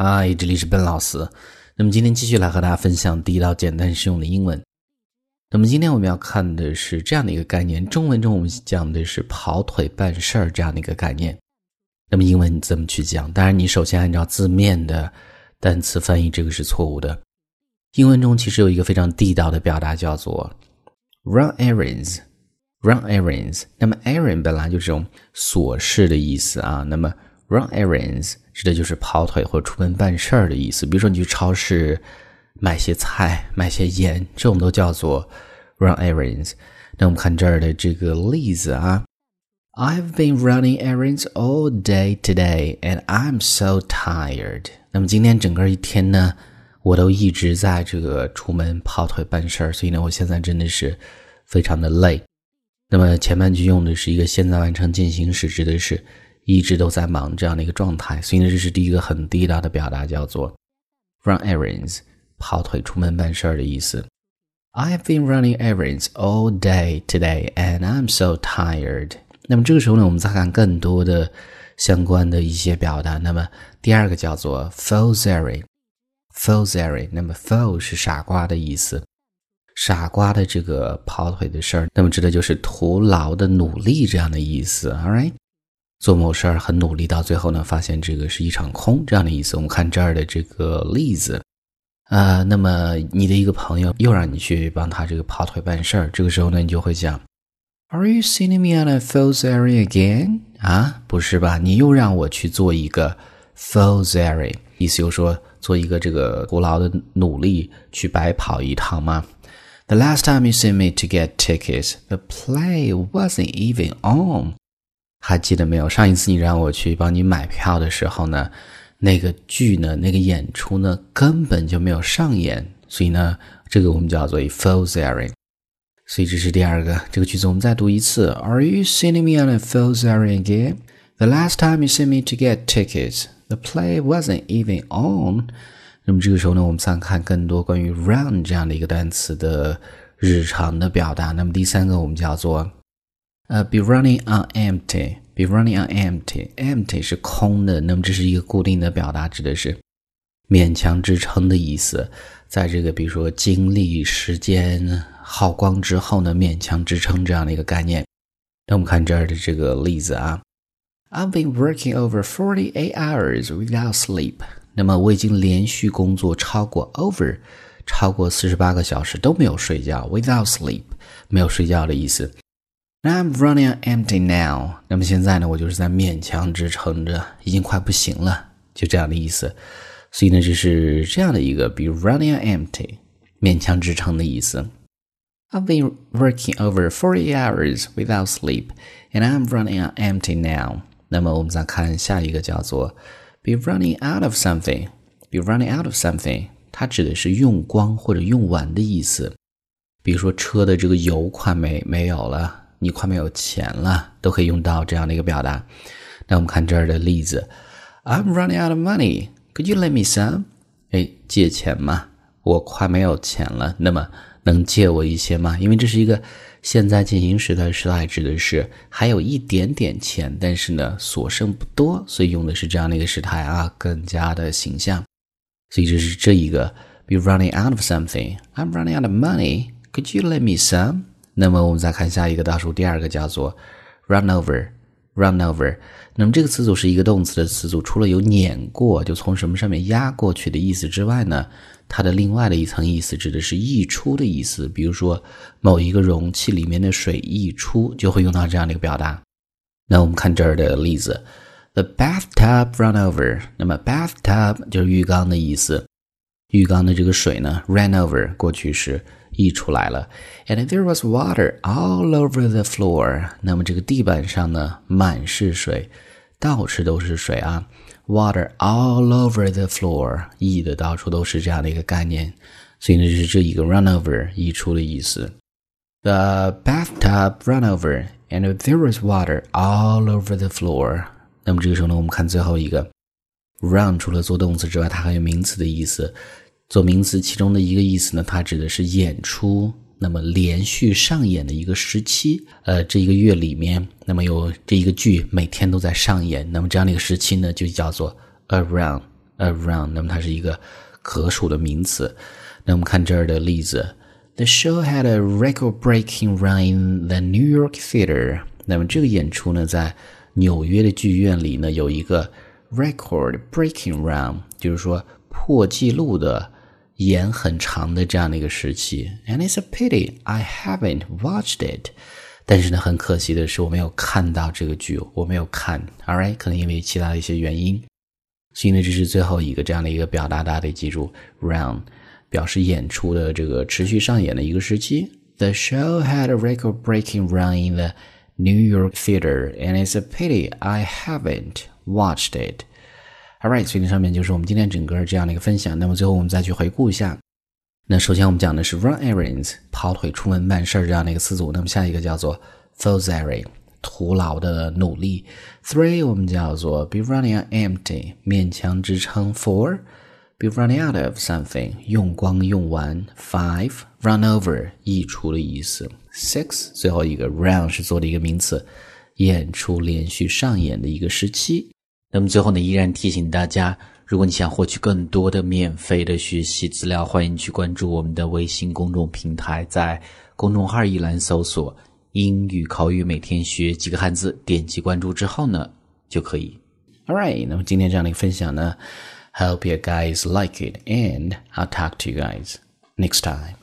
嗨，这里是笨老师。那么今天继续来和大家分享第一道简单实用的英文。那么今天我们要看的是这样的一个概念，中文中我们讲的是跑腿办事儿这样的一个概念。那么英文你怎么去讲？当然，你首先按照字面的单词翻译，这个是错误的。英文中其实有一个非常地道的表达叫做 “run errands”。run errands。那么 errand 本来就是这种琐事的意思啊。那么 run errands 指的就是跑腿或出门办事儿的意思。比如说，你去超市买些菜、买些盐，这种都叫做 run errands。那我们看这儿的这个例子啊，I've been running errands all day today, and I'm so tired。那么今天整个一天呢，我都一直在这个出门跑腿办事儿，所以呢，我现在真的是非常的累。那么前半句用的是一个现在完成进行时，指的是。一直都在忙这样的一个状态，所以呢，这是第一个很地道的表达，叫做 run errands，跑腿出门办事儿的意思。I have been running errands all day today, and I'm so tired。那么这个时候呢，我们再看更多的相关的一些表达。那么第二个叫做 foolsary，foolsary。那么 fool 是傻瓜的意思，傻瓜的这个跑腿的事儿，那么指的就是徒劳的努力这样的意思。All right。做某事儿很努力，到最后呢，发现这个是一场空，这样的意思。我们看这儿的这个例子，啊，那么你的一个朋友又让你去帮他这个跑腿办事儿，这个时候呢，你就会讲，Are you sending me on a false errand again？啊，不是吧？你又让我去做一个 false errand，意思就是说做一个这个徒劳的努力，去白跑一趟吗？The last time you sent me to get tickets, the play wasn't even on. 还记得没有？上一次你让我去帮你买票的时候呢，那个剧呢，那个演出呢，根本就没有上演。所以呢，这个我们叫做 false errand。所以这是第二个这个句子，我们再读一次：Are you sending me on a false errand again? The last time you sent me to get tickets, the play wasn't even on。那么这个时候呢，我们再看更多关于 run 这样的一个单词的日常的表达。那么第三个我们叫做。呃，be running on empty，be running on empty，empty 是空的，那么这是一个固定的表达，指的是勉强支撑的意思。在这个比如说精力、时间耗光之后呢，勉强支撑这样的一个概念。那我们看这儿的这个例子啊，I've been working over forty-eight hours without sleep。那么我已经连续工作超过 over，超过四十八个小时都没有睡觉，without sleep 没有睡觉的意思。I'm running on empty now。那么现在呢，我就是在勉强支撑着，已经快不行了，就这样的意思。所以呢，这是这样的一个，比如 running on empty，勉强支撑的意思。I've been working over forty hours without sleep, and I'm running on empty now。那么我们再看下一个，叫做 be running out of something。be running out of something，它指的是用光或者用完的意思。比如说车的这个油快没没有了。你快没有钱了，都可以用到这样的一个表达。那我们看这儿的例子：I'm running out of money. Could you lend me some？哎，借钱嘛，我快没有钱了。那么能借我一些吗？因为这是一个现在进行时的时态，指的是还有一点点钱，但是呢所剩不多，所以用的是这样的一个时态啊，更加的形象。所以这是这一个：Be running out of something. I'm running out of money. Could you lend me some？那么我们再看下一个倒数第二个叫做 run over，run over。那么这个词组是一个动词的词组，除了有碾过，就从什么上面压过去的意思之外呢，它的另外的一层意思指的是溢出的意思。比如说某一个容器里面的水溢出，就会用到这样的一个表达。那我们看这儿的例子，the bathtub run over。那么 bathtub 就是浴缸的意思，浴缸的这个水呢 ran over 过去式。溢出来了，and there was water all over the floor。那么这个地板上呢，满是水，到处都是水啊。Water all over the floor，溢的到处都是这样的一个概念。所以呢，就是这一个 run over 溢出的意思。The bathtub run over, and there was water all over the floor。那么这个时候呢，我们看最后一个 run，除了做动词之外，它还有名词的意思。 做名词，其中的一个意思呢，它指的是演出，那么连续上演的一个时期。呃，这一个月里面，那么有这一个剧每天都在上演，那么这样的一个时期呢，就叫做 around around，那么它是一个可数的名词。那我们看这儿的例子：The show had a record-breaking run in the New York theater。那么这个演出呢，在纽约的剧院里呢，有一个 record-breaking run，就是说破纪录的演很长的这样的一个时期。And it's a pity I haven't watched it。但是呢，很可惜的是，我没有看到这个剧，我没有看。All right，可能因为其他的一些原因。所以呢，这是最后一个这样的一个表达，大家得记住，run。表示演出的这个持续上演的一个时期。The show had a record-breaking run in the New York theater, and it's a pity I haven't watched it. All right，所以上面就是我们今天整个这样的一个分享。那么最后我们再去回顾一下。那首先我们讲的是 run errands，跑腿出门办事这样的一个词组。那么下一个叫做 falsary，徒劳的努力。Three 我们叫做 be running on empty，勉强支撑。Four be running out of something，用光用完。Five run over，溢出的意思。Six 最后一个 round 是做的一个名词，演出连续上演的一个时期。那么最后呢，依然提醒大家，如果你想获取更多的免费的学习资料，欢迎去关注我们的微信公众平台，在公众号一栏搜索“英语口语每天学几个汉字”，点击关注之后呢，就可以。All right，那么今天这样的一个分享呢。Hope you guys like it, and I'll talk to you guys next time.